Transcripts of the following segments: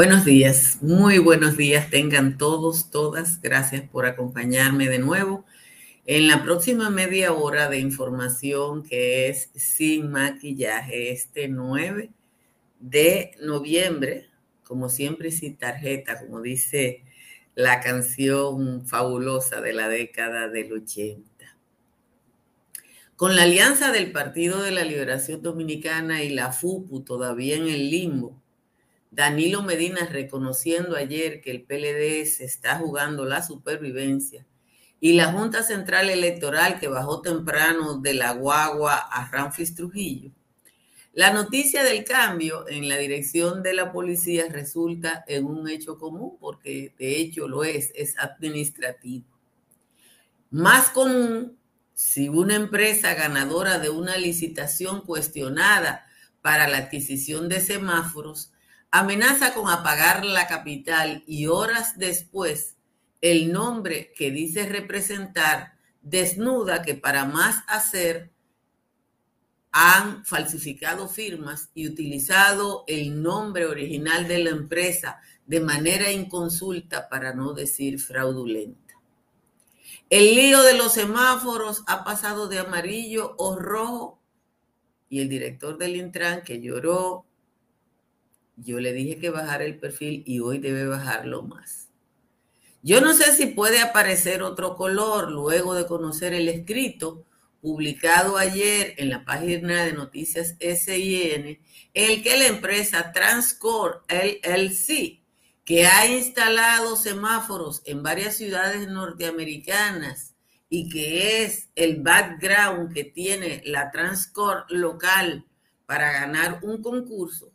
Buenos días, muy buenos días tengan todos, todas. Gracias por acompañarme de nuevo en la próxima media hora de información que es sin maquillaje este 9 de noviembre, como siempre sin tarjeta, como dice la canción fabulosa de la década del 80. Con la alianza del Partido de la Liberación Dominicana y la FUPU todavía en el limbo, Danilo Medina reconociendo ayer que el PLD se está jugando la supervivencia y la Junta Central Electoral que bajó temprano de la guagua a Ramfis Trujillo. La noticia del cambio en la dirección de la policía resulta en un hecho común, porque de hecho lo es, es administrativo. Más común si una empresa ganadora de una licitación cuestionada para la adquisición de semáforos amenaza con apagar la capital y horas después el nombre que dice representar desnuda que para más hacer han falsificado firmas y utilizado el nombre original de la empresa de manera inconsulta para no decir fraudulenta. El lío de los semáforos ha pasado de amarillo o rojo y el director del Intran que lloró yo le dije que bajara el perfil y hoy debe bajarlo más. Yo no sé si puede aparecer otro color luego de conocer el escrito publicado ayer en la página de noticias SIN, el que la empresa Transcore LLC, que ha instalado semáforos en varias ciudades norteamericanas y que es el background que tiene la Transcore local para ganar un concurso,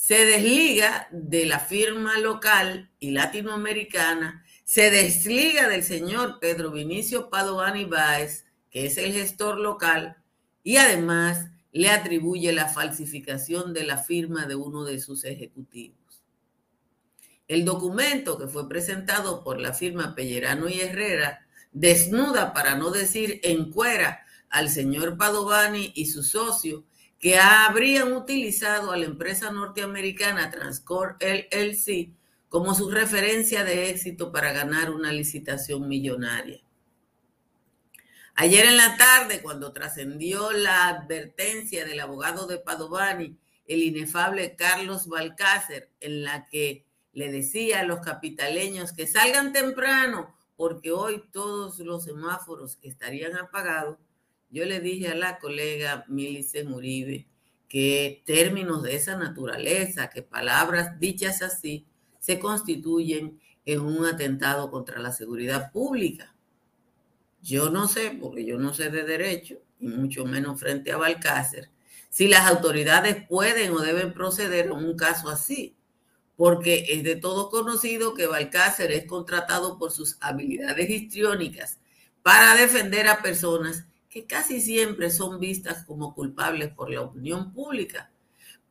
se desliga de la firma local y latinoamericana, se desliga del señor Pedro Vinicio Padovani Báez, que es el gestor local, y además le atribuye la falsificación de la firma de uno de sus ejecutivos. El documento que fue presentado por la firma Pellerano y Herrera desnuda, para no decir encuera, al señor Padovani y su socio que habrían utilizado a la empresa norteamericana Transcore LLC como su referencia de éxito para ganar una licitación millonaria. Ayer en la tarde, cuando trascendió la advertencia del abogado de Padovani, el inefable Carlos Balcácer, en la que le decía a los capitaleños que salgan temprano, porque hoy todos los semáforos estarían apagados, yo le dije a la colega Milicen Uribe que términos de esa naturaleza, que palabras dichas así, se constituyen en un atentado contra la seguridad pública. Yo no sé, porque yo no sé de derecho, y mucho menos frente a Balcácer, si las autoridades pueden o deben proceder en un caso así, porque es de todo conocido que Balcácer es contratado por sus habilidades histriónicas para defender a personas que casi siempre son vistas como culpables por la opinión pública,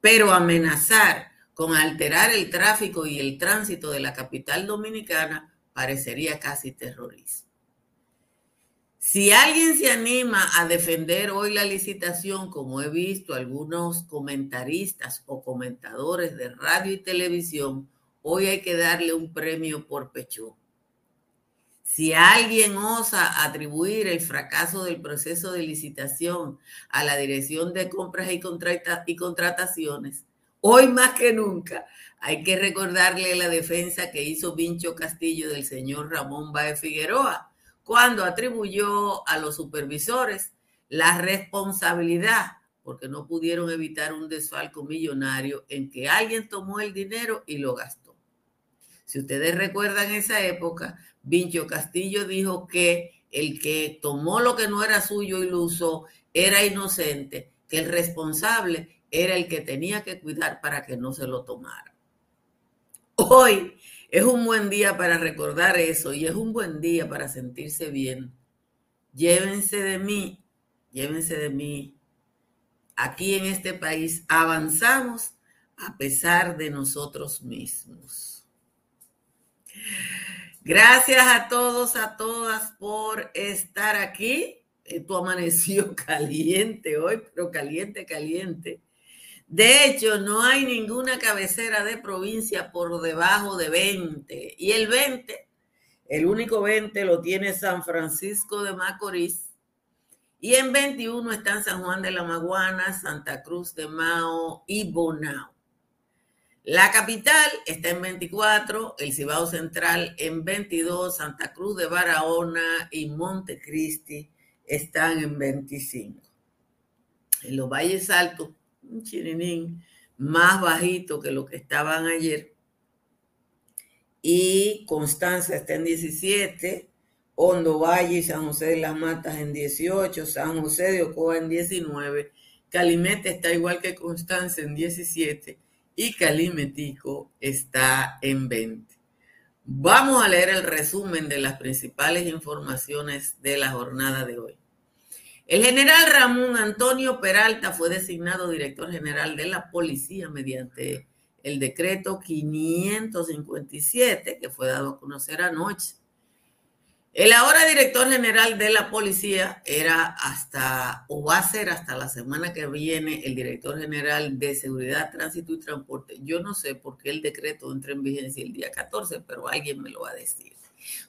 pero amenazar con alterar el tráfico y el tránsito de la capital dominicana parecería casi terrorismo. Si alguien se anima a defender hoy la licitación, como he visto algunos comentaristas o comentadores de radio y televisión, hoy hay que darle un premio por pecho. Si alguien osa atribuir el fracaso del proceso de licitación a la Dirección de Compras y, Contrataciones, hoy más que nunca hay que recordarle la defensa que hizo Vincho Castillo del señor Ramón Baez Figueroa cuando atribuyó a los supervisores la responsabilidad porque no pudieron evitar un desfalco millonario en que alguien tomó el dinero y lo gastó. Si ustedes recuerdan esa época, Vincho Castillo dijo que el que tomó lo que no era suyo y lo usó era inocente, que el responsable era el que tenía que cuidar para que no se lo tomara. Hoy es un buen día para recordar eso y es un buen día para sentirse bien. Llévense de mí, llévense de mí. Aquí en este país avanzamos a pesar de nosotros mismos. Gracias a todos, a todas por estar aquí. Esto amaneció caliente hoy, pero caliente, caliente. De hecho, no hay ninguna cabecera de provincia por debajo de 20. Y el 20, el único 20 lo tiene San Francisco de Macorís. Y en 21 están San Juan de la Maguana, Santa Cruz de Mao y Bonao. La capital está en 24, el Cibao Central en 22, Santa Cruz de Barahona y Montecristi están en 25. En los valles altos un chirinín más bajito que lo que estaban ayer. Y Constanza está en 17, Hondo Valle y San José de las Matas en 18, San José de Ocoa en 19, Calimete está igual que Constanza en 17 y Calimetico está en 20. Vamos a leer el resumen de las principales informaciones de la jornada de hoy. El general Ramón Antonio Peralta fue designado director general de la policía mediante el decreto 557 que fue dado a conocer anoche. El ahora director general de la policía era hasta, o va a ser hasta la semana que viene, el director general de seguridad, tránsito y transporte. Yo no sé por qué el decreto entra en vigencia el día 14, pero alguien me lo va a decir.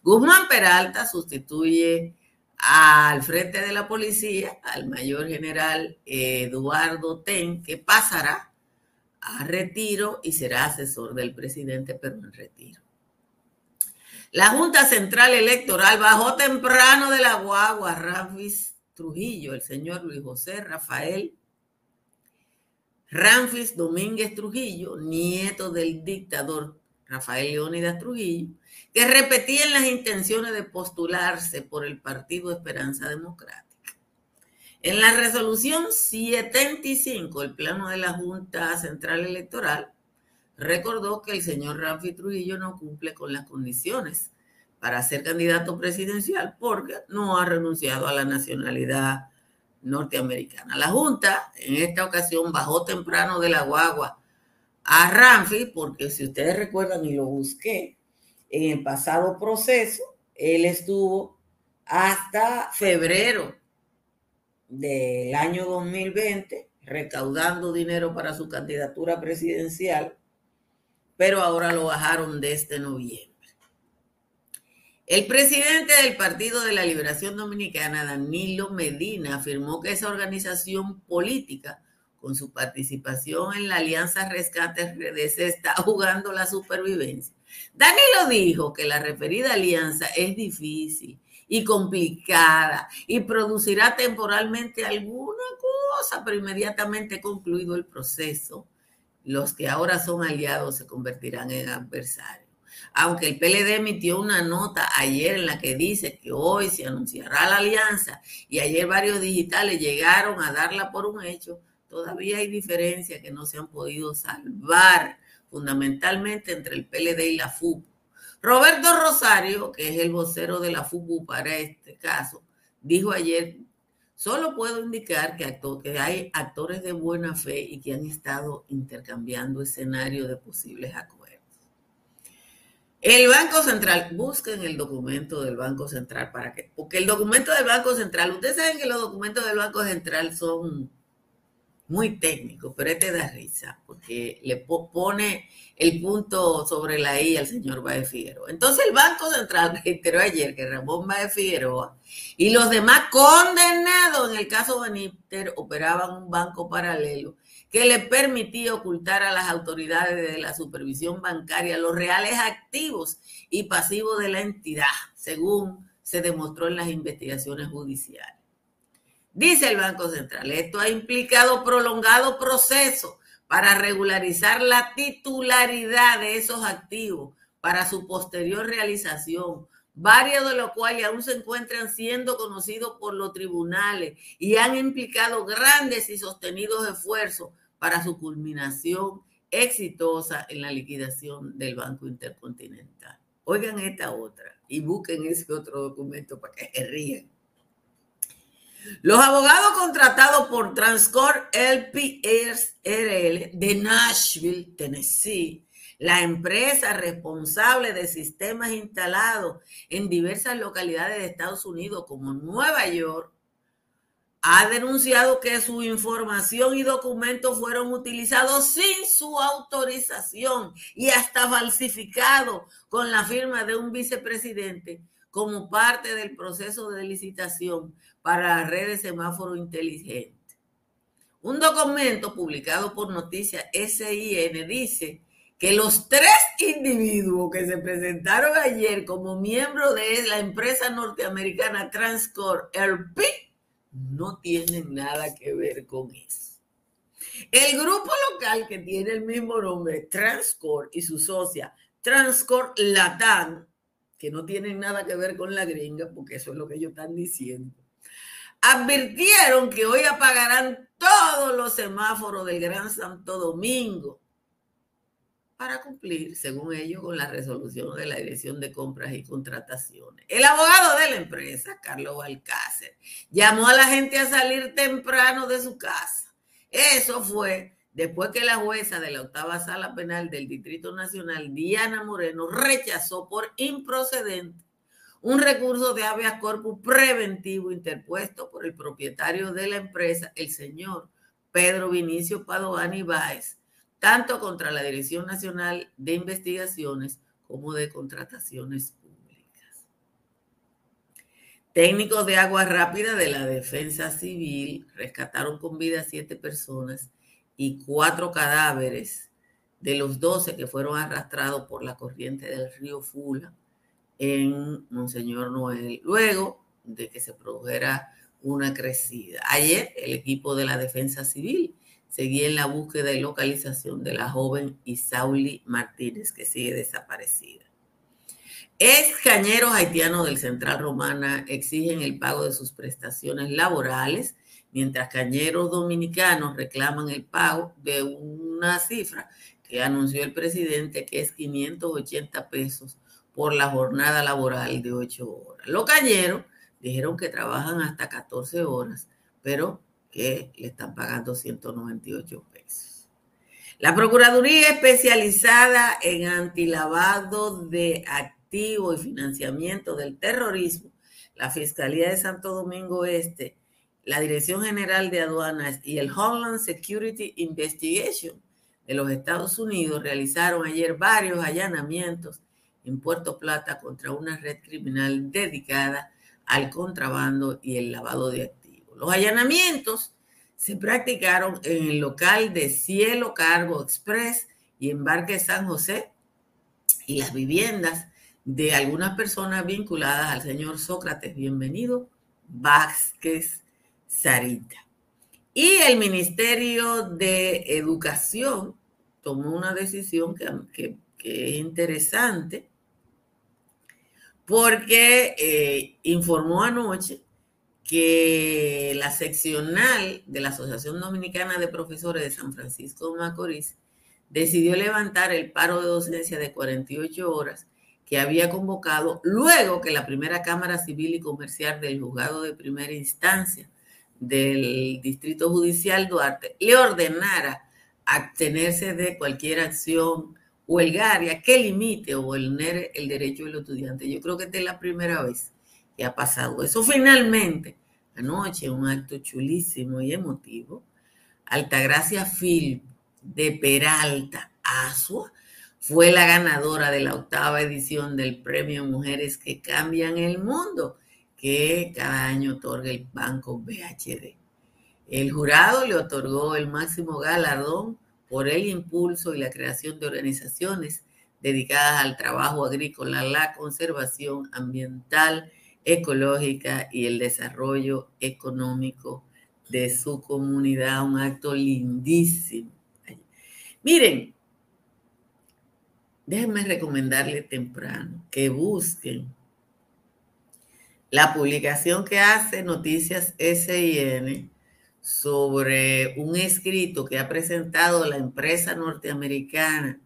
Guzmán Peralta sustituye al frente de la policía al mayor general Eduardo Ten, que pasará a retiro y será asesor del presidente, pero en retiro. La Junta Central Electoral bajó temprano de la guagua Ramfis Trujillo, el señor Luis José Rafael Ramfis Domínguez Trujillo, nieto del dictador Rafael Leónidas Trujillo, que repetían las intenciones de postularse por el Partido Esperanza Democrática. En la resolución 75, el plano de la Junta Central Electoral recordó que el señor Rafi Trujillo no cumple con las condiciones para ser candidato presidencial porque no ha renunciado a la nacionalidad norteamericana. La Junta en esta ocasión bajó temprano de la guagua a Ramfi porque si ustedes recuerdan y lo busqué, en el pasado proceso, él estuvo hasta febrero del año 2020 recaudando dinero para su candidatura presidencial, pero ahora lo bajaron desde noviembre. El presidente del Partido de la Liberación Dominicana, Danilo Medina, afirmó que esa organización política, con su participación en la Alianza Rescate se está jugando la supervivencia Danilo dijo que la referida alianza es difícil y complicada y producirá temporalmente alguna cosa, pero inmediatamente concluido el proceso, los que ahora son aliados se convertirán en adversarios. Aunque el PLD emitió una nota ayer en la que dice que hoy se anunciará la alianza y ayer varios digitales llegaron a darla por un hecho, todavía hay diferencias que no se han podido salvar fundamentalmente entre el PLD y la FUP. Roberto Rosario, que es el vocero de la FUPU para este caso, dijo ayer, solo puedo indicar que, hay actores de buena fe y que han estado intercambiando escenarios de posibles acuerdos. El Banco Central, busquen el documento del Banco Central para que, porque el documento del Banco Central, ustedes saben que los documentos del Banco Central son muy técnico, pero este da risa, porque le pone el punto sobre la I al señor Baez Figueroa. Entonces el Banco Central reiteró ayer que Ramón Baez Figueroa y los demás condenados en el caso Benítez operaban un banco paralelo que le permitía ocultar a las autoridades de la supervisión bancaria los reales activos y pasivos de la entidad, según se demostró en las investigaciones judiciales. Dice el Banco Central, esto ha implicado prolongado proceso para regularizar la titularidad de esos activos para su posterior realización, varios de los cuales aún se encuentran siendo conocidos por los tribunales y han implicado grandes y sostenidos esfuerzos para su culminación exitosa en la liquidación del Banco Intercontinental. Oigan esta otra y busquen ese otro documento para que se rían. Los abogados contratados por Transcorp LPS RL de Nashville, Tennessee, la empresa responsable de sistemas instalados en diversas localidades de Estados Unidos como Nueva York, ha denunciado que su información y documentos fueron utilizados sin su autorización y hasta falsificado con la firma de un vicepresidente como parte del proceso de licitación para la red de semáforo inteligente. Un documento publicado por Noticias SIN dice que los tres individuos que se presentaron ayer como miembros de la empresa norteamericana Transcore LP no tienen nada que ver con eso. El grupo local que tiene el mismo nombre, Transcore, y su socia, Transcore Latam, que no tienen nada que ver con la gringa, porque eso es lo que ellos están diciendo, advirtieron que hoy apagarán todos los semáforos del Gran Santo Domingo para cumplir, según ellos, con la resolución de la Dirección de Compras y Contrataciones. El abogado de la empresa, Carlos Alcácer, llamó a la gente a salir temprano de su casa. Eso fue después que la jueza de la octava sala penal del Distrito Nacional, Diana Moreno, rechazó por improcedente un recurso de habeas corpus preventivo interpuesto por el propietario de la empresa, el señor Pedro Vinicio Padovani Báez, tanto contra la Dirección Nacional de Investigaciones como de Contrataciones Públicas. Técnicos de agua rápida de la Defensa Civil rescataron con vida a siete personas y cuatro cadáveres de los doce que fueron arrastrados por la corriente del río Fula en Monseñor Noel, luego de que se produjera una crecida. Ayer el equipo de la Defensa Civil seguía en la búsqueda y localización de la joven Isauli Martínez, que sigue desaparecida. Ex cañeros haitianos del Central Romana exigen el pago de sus prestaciones laborales, mientras cañeros dominicanos reclaman el pago de una cifra que anunció el presidente que es 580 pesos por la jornada laboral de 8 horas. Los cañeros dijeron que trabajan hasta 14 horas, pero que le están pagando 198 pesos. La Procuraduría especializada en antilavado de activos y financiamiento del terrorismo, la Fiscalía de Santo Domingo Este, la Dirección General de Aduanas y el Homeland Security Investigation de los Estados Unidos realizaron ayer varios allanamientos en Puerto Plata contra una red criminal dedicada al contrabando y el lavado de activos. Los allanamientos se practicaron en el local de Cielo Cargo Express y Embarque San José y las viviendas de algunas personas vinculadas al señor Sócrates, bienvenido, Vázquez Sarita. Y el Ministerio de Educación tomó una decisión que, es interesante porque eh, informó anoche que la seccional de la Asociación Dominicana de Profesores de San Francisco de Macorís decidió levantar el paro de docencia de 48 horas que había convocado luego que la primera Cámara Civil y Comercial del Juzgado de Primera Instancia del Distrito Judicial Duarte le ordenara abstenerse de cualquier acción huelgaria que limite o vulnere el derecho del estudiante. Yo creo que esta es la primera vez que ha pasado eso. Finalmente, anoche, un acto chulísimo y emotivo, Altagracia Phil de Peralta Asua fue la ganadora de la octava edición del Premio Mujeres que Cambian el Mundo, que cada año otorga el Banco BHD. El jurado le otorgó el máximo galardón por el impulso y la creación de organizaciones dedicadas al trabajo agrícola, la conservación ambiental ecológica y el desarrollo económico de su comunidad. Un acto lindísimo. Miren, déjenme recomendarle temprano que busquen la publicación que hace Noticias SIN sobre un escrito que ha presentado la empresa norteamericana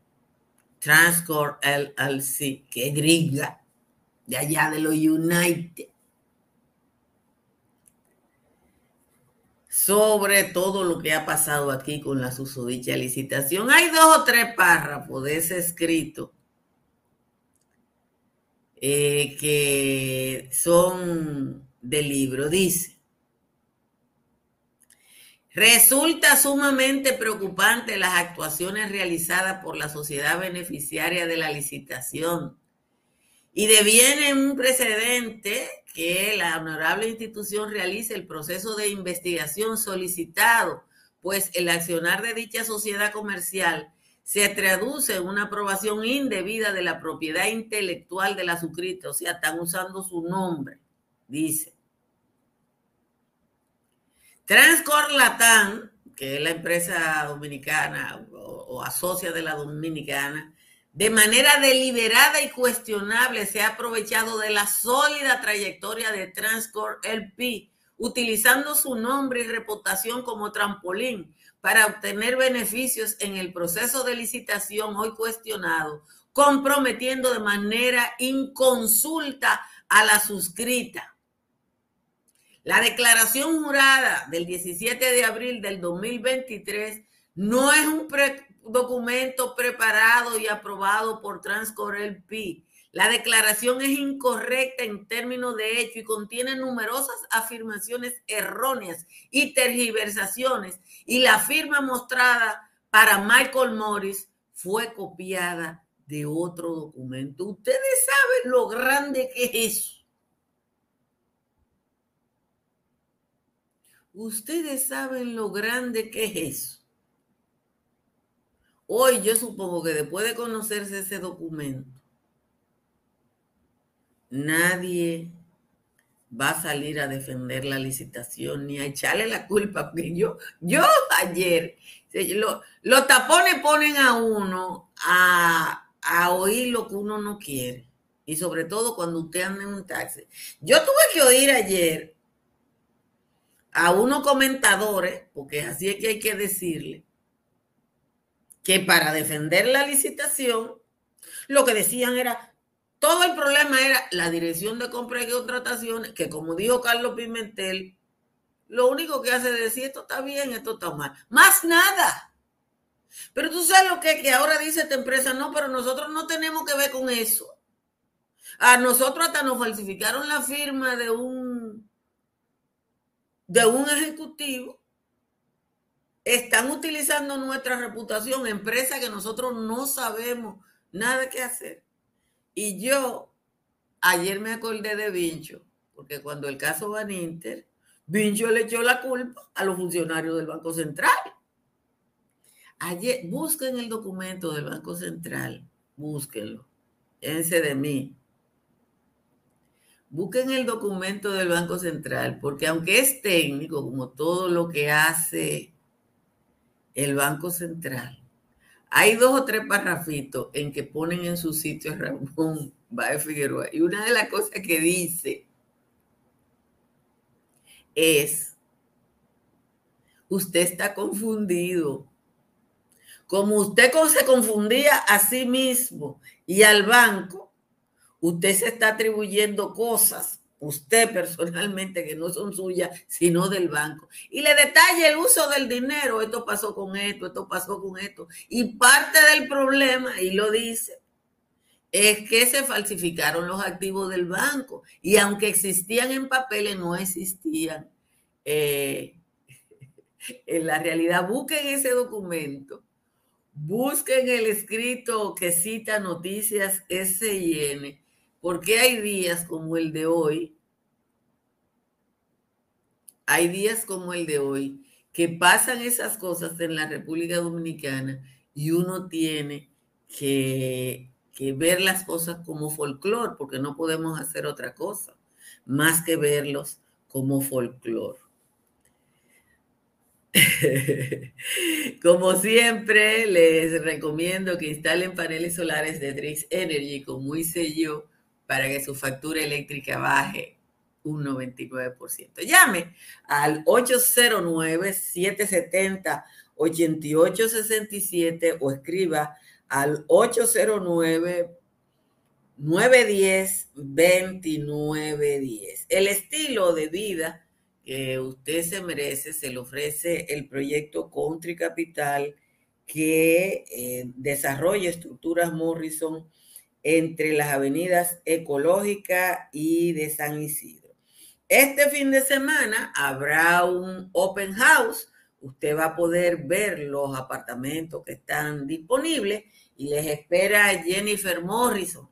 Transcorp LLC, que es gringa, de allá de los United, sobre todo lo que ha pasado aquí con la susodicha licitación. Hay dos o tres párrafos de ese escrito eh, que son del libro. Dice, Resulta sumamente preocupante las actuaciones realizadas por la sociedad beneficiaria de la licitación y deviene un precedente que la honorable institución realice el proceso de investigación solicitado, pues el accionar de dicha sociedad comercial se traduce en una aprobación indebida de la propiedad intelectual de la suscrita, o sea, están usando su nombre, dice. Transcor Latam, que es la empresa dominicana o, o asocia de la dominicana, de manera deliberada y cuestionable se ha aprovechado de la sólida trayectoria de Transcorp LP, utilizando su nombre y reputación como trampolín para obtener beneficios en el proceso de licitación hoy cuestionado, comprometiendo de manera inconsulta a la suscrita. La declaración jurada del 17 de abril del 2023 no es un documento preparado y aprobado por Transcorel P. La declaración es incorrecta en términos de hecho y contiene numerosas afirmaciones erróneas y tergiversaciones. Y la firma mostrada para Michael Morris fue copiada de otro documento. Ustedes saben lo grande que es eso. Ustedes saben lo grande que es eso. Hoy yo supongo que después de conocerse ese documento, nadie va a salir a defender la licitación ni a echarle la culpa. Porque yo, yo ayer, los tapones ponen a uno a, a oír lo que uno no quiere. Y sobre todo cuando usted anda en un taxi. Yo tuve que oír ayer a unos comentadores, porque así es que hay que decirle, que para defender la licitación, lo que decían era, todo el problema era la dirección de compra y contrataciones, que como dijo Carlos Pimentel, lo único que hace es decir, esto está bien, esto está mal. Más nada. Pero tú sabes lo que, que ahora dice esta empresa, no, pero nosotros no tenemos que ver con eso. A nosotros hasta nos falsificaron la firma de un, de un ejecutivo están utilizando nuestra reputación, empresa que nosotros no sabemos nada que hacer. Y yo ayer me acordé de Vincho, porque cuando el caso Van Inter, Vincho le echó la culpa a los funcionarios del Banco Central. Ayer, busquen el documento del Banco Central, búsquenlo, ese de mí. Busquen el documento del Banco Central, porque aunque es técnico, como todo lo que hace el Banco Central. Hay dos o tres parrafitos en que ponen en su sitio a Ramón Baez Figueroa. Y una de las cosas que dice es, usted está confundido. Como usted se confundía a sí mismo y al banco, usted se está atribuyendo cosas usted personalmente, que no son suyas, sino del banco. Y le detalle el uso del dinero, esto pasó con esto, esto pasó con esto. Y parte del problema, y lo dice, es que se falsificaron los activos del banco. Y aunque existían en papeles, no existían eh, en la realidad. Busquen ese documento. Busquen el escrito que cita noticias SIN porque hay días como el de hoy, hay días como el de hoy que pasan esas cosas en la República Dominicana y uno tiene que, ver las cosas como folclore, porque no podemos hacer otra cosa más que verlos como folclore. Como siempre, les recomiendo que instalen paneles solares de Drix Energy, como hice yo, para que su factura eléctrica baje un 99%. Llame al 809-770-8867 o escriba al 809-910-2910. El estilo de vida que usted se merece se le ofrece el proyecto Country Capital que eh, desarrolla estructuras Morrison entre las avenidas Ecológica y de San Isidro. Este fin de semana habrá un open house, usted va a poder ver los apartamentos que están disponibles y les espera Jennifer Morrison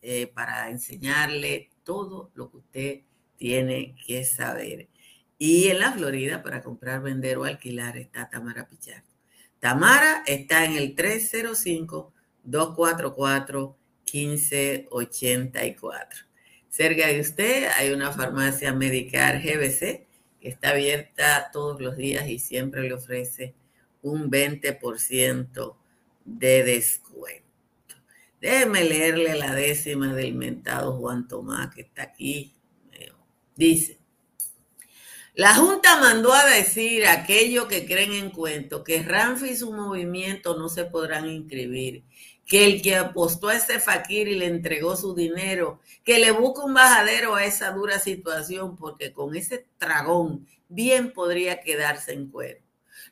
eh, para enseñarle todo lo que usted tiene que saber. Y en la Florida, para comprar, vender o alquilar, está Tamara Pichardo. Tamara está en el 305-244-1584. Cerca de usted hay una farmacia Medicar GBC que está abierta todos los días y siempre le ofrece un 20% de descuento. Déjeme leerle la décima del mentado Juan Tomás que está aquí. Dice, la Junta mandó a decir a aquellos que creen en cuento que Ramfi y su movimiento no se podrán inscribir, que el que apostó a ese fakir y le entregó su dinero, que le busque un bajadero a esa dura situación, porque con ese tragón bien podría quedarse en cuero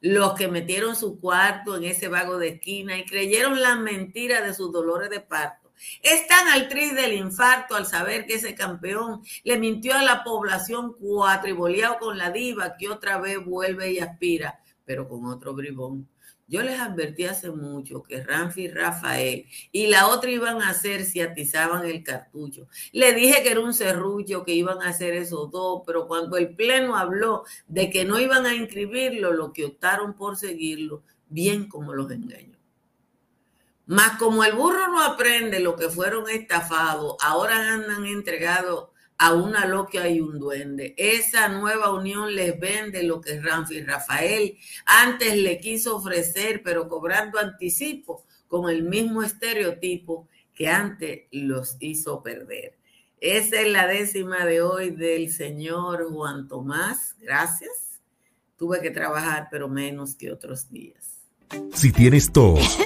los que metieron su cuarto en ese vago de esquina y creyeron la mentira de sus dolores de parto. Están al tris del infarto al saber que ese campeón le mintió a la población cuatriboleado con la diva que otra vez vuelve y aspira, pero con otro bribón. Yo les advertí hace mucho que Ramfi y Rafael y la otra iban a hacer si atizaban el cartucho. Le dije que era un serrullo que iban a hacer esos dos, pero cuando el Pleno habló de que no iban a inscribirlo, lo que optaron por seguirlo, bien como los engañó. Más como el burro no aprende lo que fueron estafados, ahora andan entregados a una loca y un duende. Esa nueva unión les vende lo que Ramfi Rafael antes le quiso ofrecer, pero cobrando anticipo con el mismo estereotipo que antes los hizo perder. Esa es la décima de hoy del señor Juan Tomás. Gracias. Tuve que trabajar, pero menos que otros días. Si tienes tos,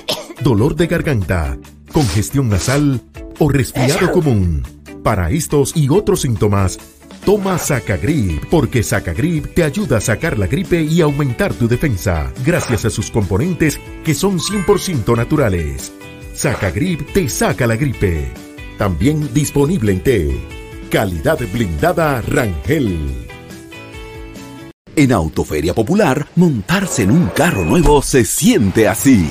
dolor de garganta, congestión nasal o resfriado común, para estos y otros síntomas, toma Sacagrip, porque Sacagrip te ayuda a sacar la gripe y aumentar tu defensa, gracias a sus componentes que son 100% naturales. Sacagrip te saca la gripe. También disponible en té. Calidad blindada Rangel. En Autoferia Popular, montarse en un carro nuevo se siente así.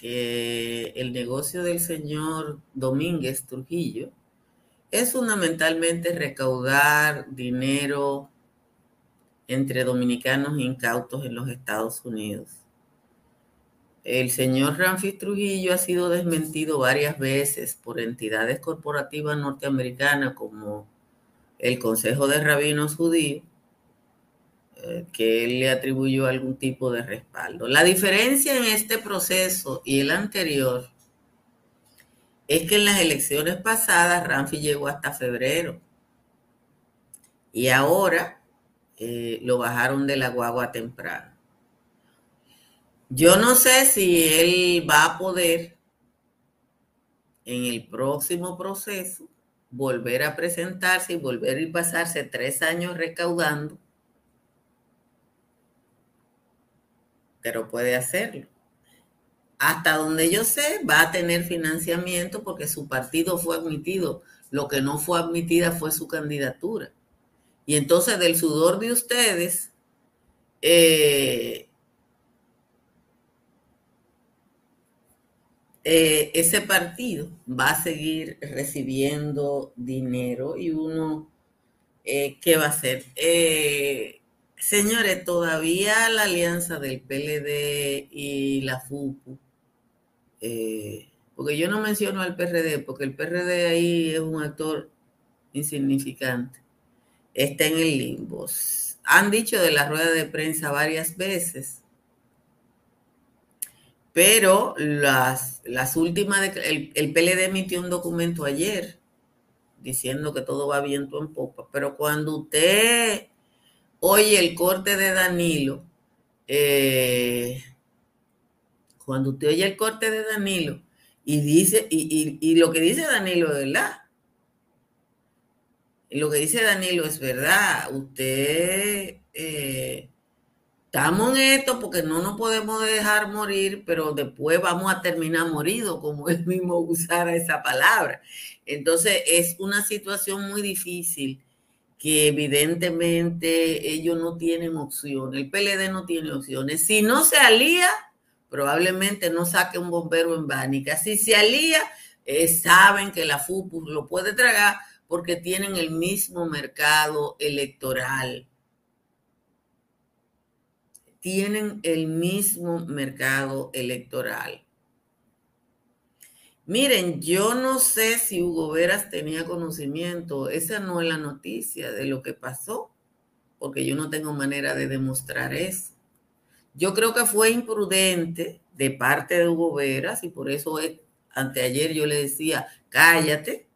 que el negocio del señor Domínguez Trujillo es fundamentalmente recaudar dinero entre dominicanos incautos en los Estados Unidos. El señor Ramfis Trujillo ha sido desmentido varias veces por entidades corporativas norteamericanas como el Consejo de Rabinos Judíos que él le atribuyó algún tipo de respaldo. La diferencia en este proceso y el anterior es que en las elecciones pasadas Ramfi llegó hasta febrero y ahora eh, lo bajaron de la guagua temprano. Yo no sé si él va a poder en el próximo proceso volver a presentarse y volver a pasarse tres años recaudando pero puede hacerlo. Hasta donde yo sé, va a tener financiamiento porque su partido fue admitido. Lo que no fue admitida fue su candidatura. Y entonces del sudor de ustedes, eh, eh, ese partido va a seguir recibiendo dinero y uno, eh, ¿qué va a hacer? Señores, todavía la alianza del PLD y la FUPU, eh, porque yo no menciono al PRD, porque el PRD ahí es un actor insignificante, está en el limbo. Han dicho de la rueda de prensa varias veces, pero las, las últimas, el, el PLD emitió un documento ayer diciendo que todo va viento en popa, pero cuando usted oye el corte de Danilo, eh, cuando usted oye el corte de Danilo y dice, y, lo que dice Danilo es verdad, lo que dice Danilo es verdad, usted eh, estamos en esto porque no nos podemos dejar morir, pero después vamos a terminar moridos, como él mismo usara esa palabra. Entonces es una situación muy difícil que evidentemente ellos no tienen opción, el PLD no tiene opciones. Si no se alía, probablemente no saque un bombero en Bánica. Si se alía, eh, saben que la FUPU lo puede tragar porque tienen el mismo mercado electoral. Tienen el mismo mercado electoral. Miren, yo no sé si Hugo Veras tenía conocimiento, esa no es la noticia de lo que pasó, porque yo no tengo manera de demostrar eso. Yo creo que fue imprudente de parte de Hugo Veras y por eso anteayer yo le decía, cállate.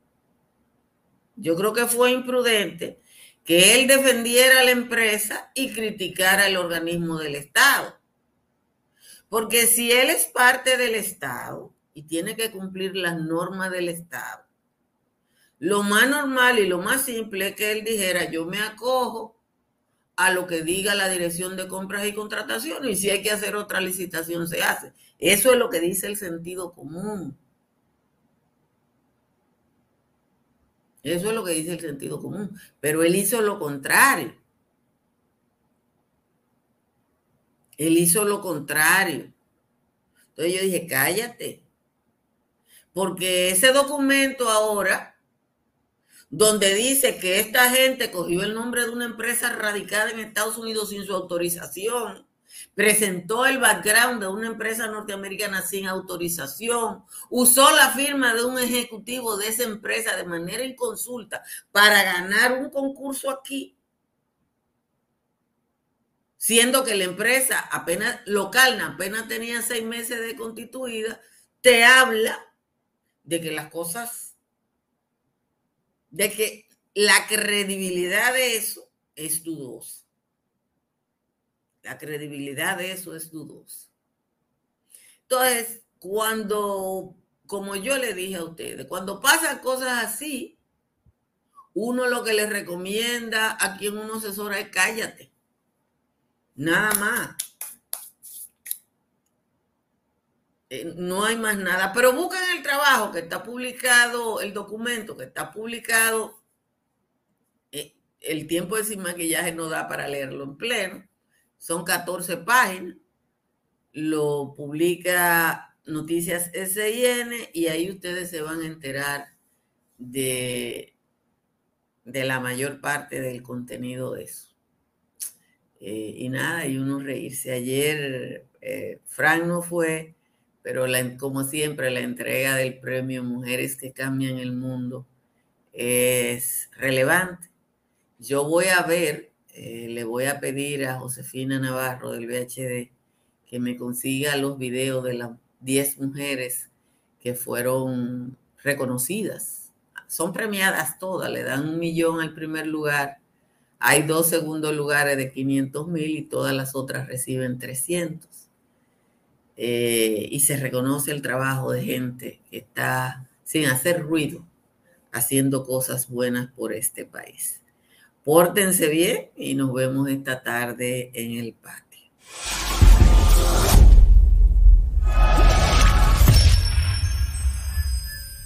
Yo creo que fue imprudente que él defendiera a la empresa y criticara el organismo del Estado. Porque si él es parte del Estado, y tiene que cumplir las normas del Estado. Lo más normal y lo más simple es que él dijera, yo me acojo a lo que diga la Dirección de Compras y Contrataciones y si hay que hacer otra licitación se hace. Eso es lo que dice el sentido común. Eso es lo que dice el sentido común. Pero él hizo lo contrario. Él hizo lo contrario. Entonces yo dije, cállate. Porque ese documento ahora, donde dice que esta gente cogió el nombre de una empresa radicada en Estados Unidos sin su autorización, presentó el background de una empresa norteamericana sin autorización, usó la firma de un ejecutivo de esa empresa de manera inconsulta para ganar un concurso aquí, siendo que la empresa apenas local, apenas tenía seis meses de constituida, te habla de que las cosas, de que la credibilidad de eso es dudosa. La credibilidad de eso es dudosa. Entonces, cuando, como yo le dije a ustedes, cuando pasan cosas así, uno lo que les recomienda a quien uno asesora es cállate. Nada más. Eh, no hay más nada, pero busquen el trabajo que está publicado, el documento que está publicado. Eh, el tiempo de sin maquillaje no da para leerlo en pleno. Son 14 páginas. Lo publica Noticias SIN y ahí ustedes se van a enterar de, de la mayor parte del contenido de eso. Eh, y nada, y uno reírse. Ayer Frank no fue pero como siempre la entrega del premio Mujeres que Cambian el Mundo es relevante. Yo voy a ver, eh, le voy a pedir a Josefina Navarro del VHD que me consiga los videos de las 10 mujeres que fueron reconocidas. Son premiadas todas, le dan un millón al primer lugar. Hay dos segundos lugares de 500 mil y todas las otras reciben 300. Eh, y se reconoce el trabajo de gente que está sin hacer ruido, haciendo cosas buenas por este país. Pórtense bien y nos vemos esta tarde en el patio.